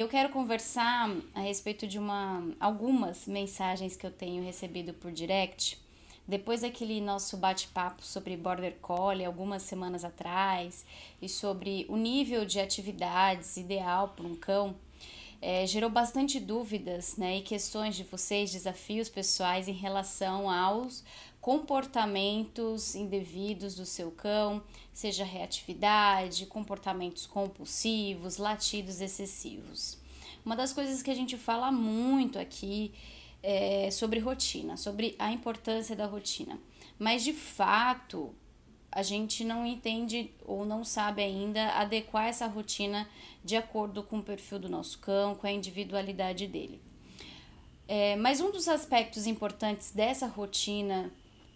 Eu quero conversar a respeito de uma algumas mensagens que eu tenho recebido por direct. Depois daquele nosso bate-papo sobre Border Collie algumas semanas atrás e sobre o nível de atividades ideal para um cão, é, gerou bastante dúvidas né, e questões de vocês, desafios pessoais em relação aos comportamentos indevidos do seu cão, seja reatividade, comportamentos compulsivos, latidos excessivos. Uma das coisas que a gente fala muito aqui é sobre rotina, sobre a importância da rotina. Mas de fato, a gente não entende ou não sabe ainda adequar essa rotina de acordo com o perfil do nosso cão, com a individualidade dele. É, mas um dos aspectos importantes dessa rotina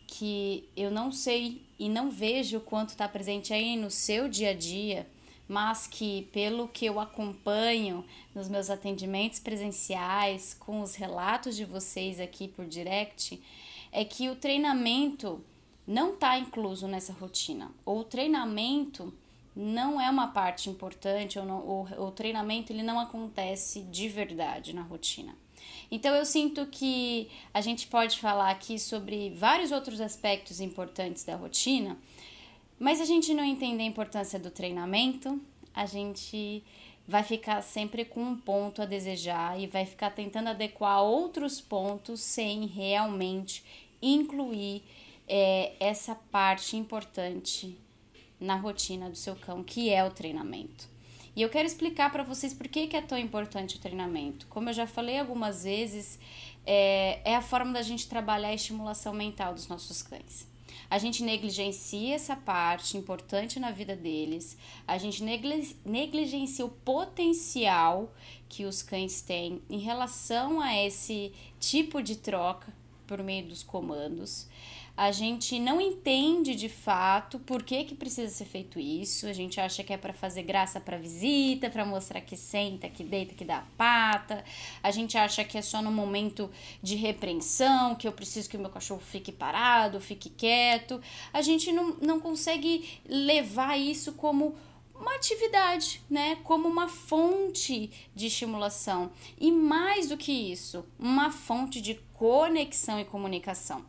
que eu não sei e não vejo quanto está presente aí no seu dia a dia, mas que pelo que eu acompanho nos meus atendimentos presenciais, com os relatos de vocês aqui por direct, é que o treinamento não está incluso nessa rotina. Ou o treinamento não é uma parte importante, ou, não, ou o treinamento ele não acontece de verdade na rotina. Então eu sinto que a gente pode falar aqui sobre vários outros aspectos importantes da rotina, mas a gente não entender a importância do treinamento, a gente vai ficar sempre com um ponto a desejar e vai ficar tentando adequar outros pontos sem realmente incluir é, essa parte importante na rotina do seu cão, que é o treinamento. E eu quero explicar para vocês por que, que é tão importante o treinamento. Como eu já falei algumas vezes, é, é a forma da gente trabalhar a estimulação mental dos nossos cães. A gente negligencia essa parte importante na vida deles, a gente negligencia o potencial que os cães têm em relação a esse tipo de troca por meio dos comandos a gente não entende de fato por que, que precisa ser feito isso. A gente acha que é para fazer graça para visita, para mostrar que senta, que deita, que dá a pata. A gente acha que é só no momento de repreensão, que eu preciso que o meu cachorro fique parado, fique quieto. A gente não, não consegue levar isso como uma atividade, né? Como uma fonte de estimulação. E mais do que isso, uma fonte de conexão e comunicação.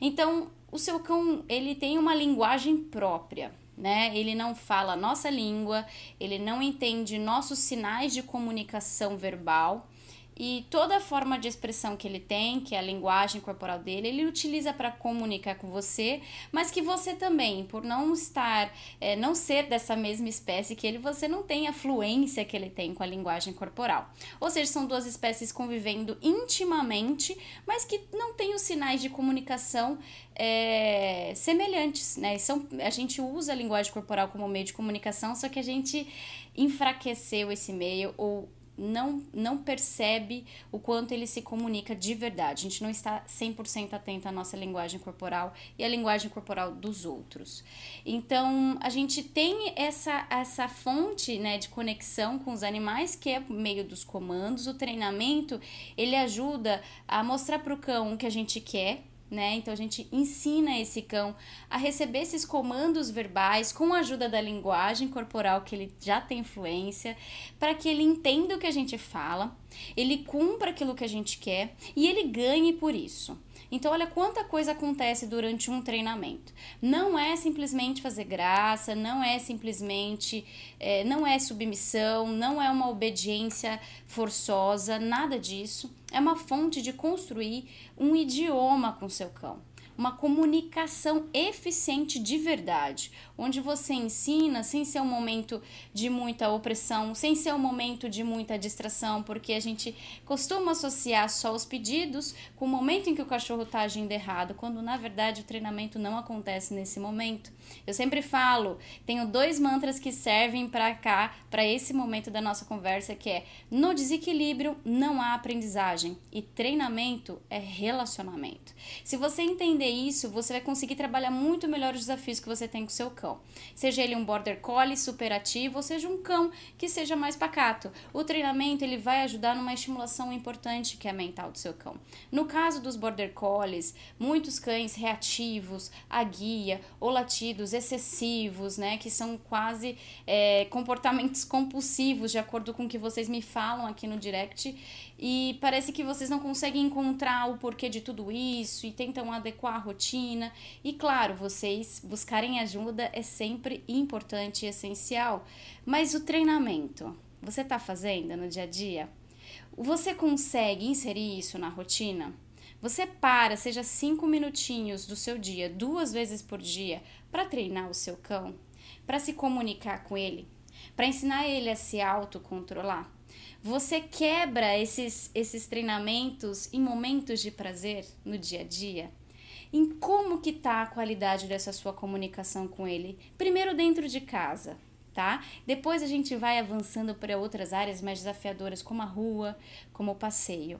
Então, o seu cão, ele tem uma linguagem própria, né? Ele não fala nossa língua, ele não entende nossos sinais de comunicação verbal e toda a forma de expressão que ele tem, que é a linguagem corporal dele, ele utiliza para comunicar com você, mas que você também, por não estar, é, não ser dessa mesma espécie que ele, você não tem a fluência que ele tem com a linguagem corporal. Ou seja, são duas espécies convivendo intimamente, mas que não têm os sinais de comunicação é, semelhantes, né? São, a gente usa a linguagem corporal como meio de comunicação, só que a gente enfraqueceu esse meio ou não, não percebe o quanto ele se comunica de verdade. A gente não está 100% atento à nossa linguagem corporal e à linguagem corporal dos outros. Então, a gente tem essa, essa fonte né, de conexão com os animais, que é por meio dos comandos. O treinamento, ele ajuda a mostrar para o cão o que a gente quer, né? Então a gente ensina esse cão a receber esses comandos verbais com a ajuda da linguagem corporal que ele já tem influência, para que ele entenda o que a gente fala, ele cumpra aquilo que a gente quer e ele ganhe por isso. Então, olha quanta coisa acontece durante um treinamento. Não é simplesmente fazer graça, não é simplesmente, é, não é submissão, não é uma obediência forçosa, nada disso. É uma fonte de construir um idioma com seu cão uma comunicação eficiente de verdade, onde você ensina sem ser um momento de muita opressão, sem ser um momento de muita distração, porque a gente costuma associar só os pedidos com o momento em que o cachorro está agindo errado, quando na verdade o treinamento não acontece nesse momento. Eu sempre falo, tenho dois mantras que servem para cá, para esse momento da nossa conversa, que é no desequilíbrio não há aprendizagem e treinamento é relacionamento. Se você entender entender isso, você vai conseguir trabalhar muito melhor os desafios que você tem com seu cão. Seja ele um border collie superativo ou seja um cão que seja mais pacato. O treinamento ele vai ajudar numa estimulação importante que é a mental do seu cão. No caso dos border collies, muitos cães reativos à guia ou latidos excessivos, né, que são quase é, comportamentos compulsivos, de acordo com o que vocês me falam aqui no direct, e parece que vocês não conseguem encontrar o porquê de tudo isso e tentam adequar a rotina. E claro, vocês buscarem ajuda é sempre importante e essencial, mas o treinamento, você está fazendo no dia a dia? Você consegue inserir isso na rotina? Você para, seja cinco minutinhos do seu dia, duas vezes por dia, para treinar o seu cão, para se comunicar com ele, para ensinar ele a se autocontrolar. Você quebra esses, esses treinamentos em momentos de prazer no dia a dia? Em como que tá a qualidade dessa sua comunicação com ele? Primeiro dentro de casa, tá? Depois a gente vai avançando para outras áreas mais desafiadoras, como a rua, como o passeio.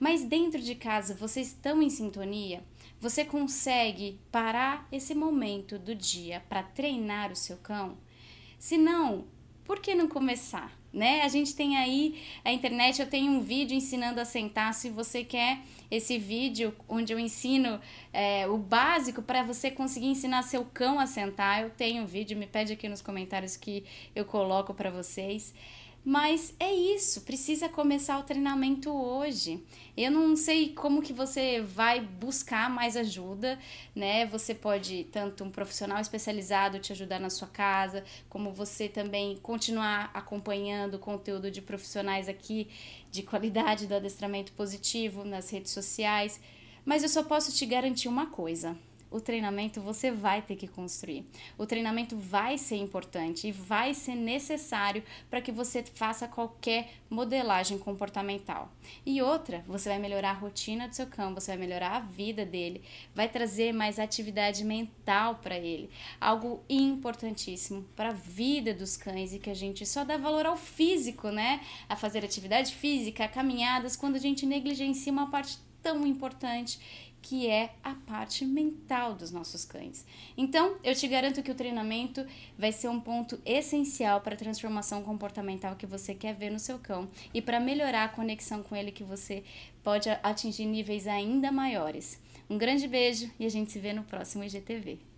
Mas dentro de casa, vocês estão em sintonia? Você consegue parar esse momento do dia para treinar o seu cão? Se não, por que não começar? Né? A gente tem aí a internet, eu tenho um vídeo ensinando a sentar. Se você quer esse vídeo onde eu ensino é, o básico para você conseguir ensinar seu cão a sentar, eu tenho um vídeo, me pede aqui nos comentários que eu coloco para vocês. Mas é isso, precisa começar o treinamento hoje. Eu não sei como que você vai buscar mais ajuda, né? Você pode tanto um profissional especializado te ajudar na sua casa, como você também continuar acompanhando o conteúdo de profissionais aqui de qualidade do adestramento positivo nas redes sociais. Mas eu só posso te garantir uma coisa o treinamento você vai ter que construir. O treinamento vai ser importante e vai ser necessário para que você faça qualquer modelagem comportamental. E outra, você vai melhorar a rotina do seu cão, você vai melhorar a vida dele, vai trazer mais atividade mental para ele, algo importantíssimo para a vida dos cães e que a gente só dá valor ao físico, né? A fazer atividade física, caminhadas, quando a gente negligencia uma parte tão importante que é a parte mental dos nossos cães. Então, eu te garanto que o treinamento vai ser um ponto essencial para a transformação comportamental que você quer ver no seu cão e para melhorar a conexão com ele que você pode atingir níveis ainda maiores. Um grande beijo e a gente se vê no próximo IGTV.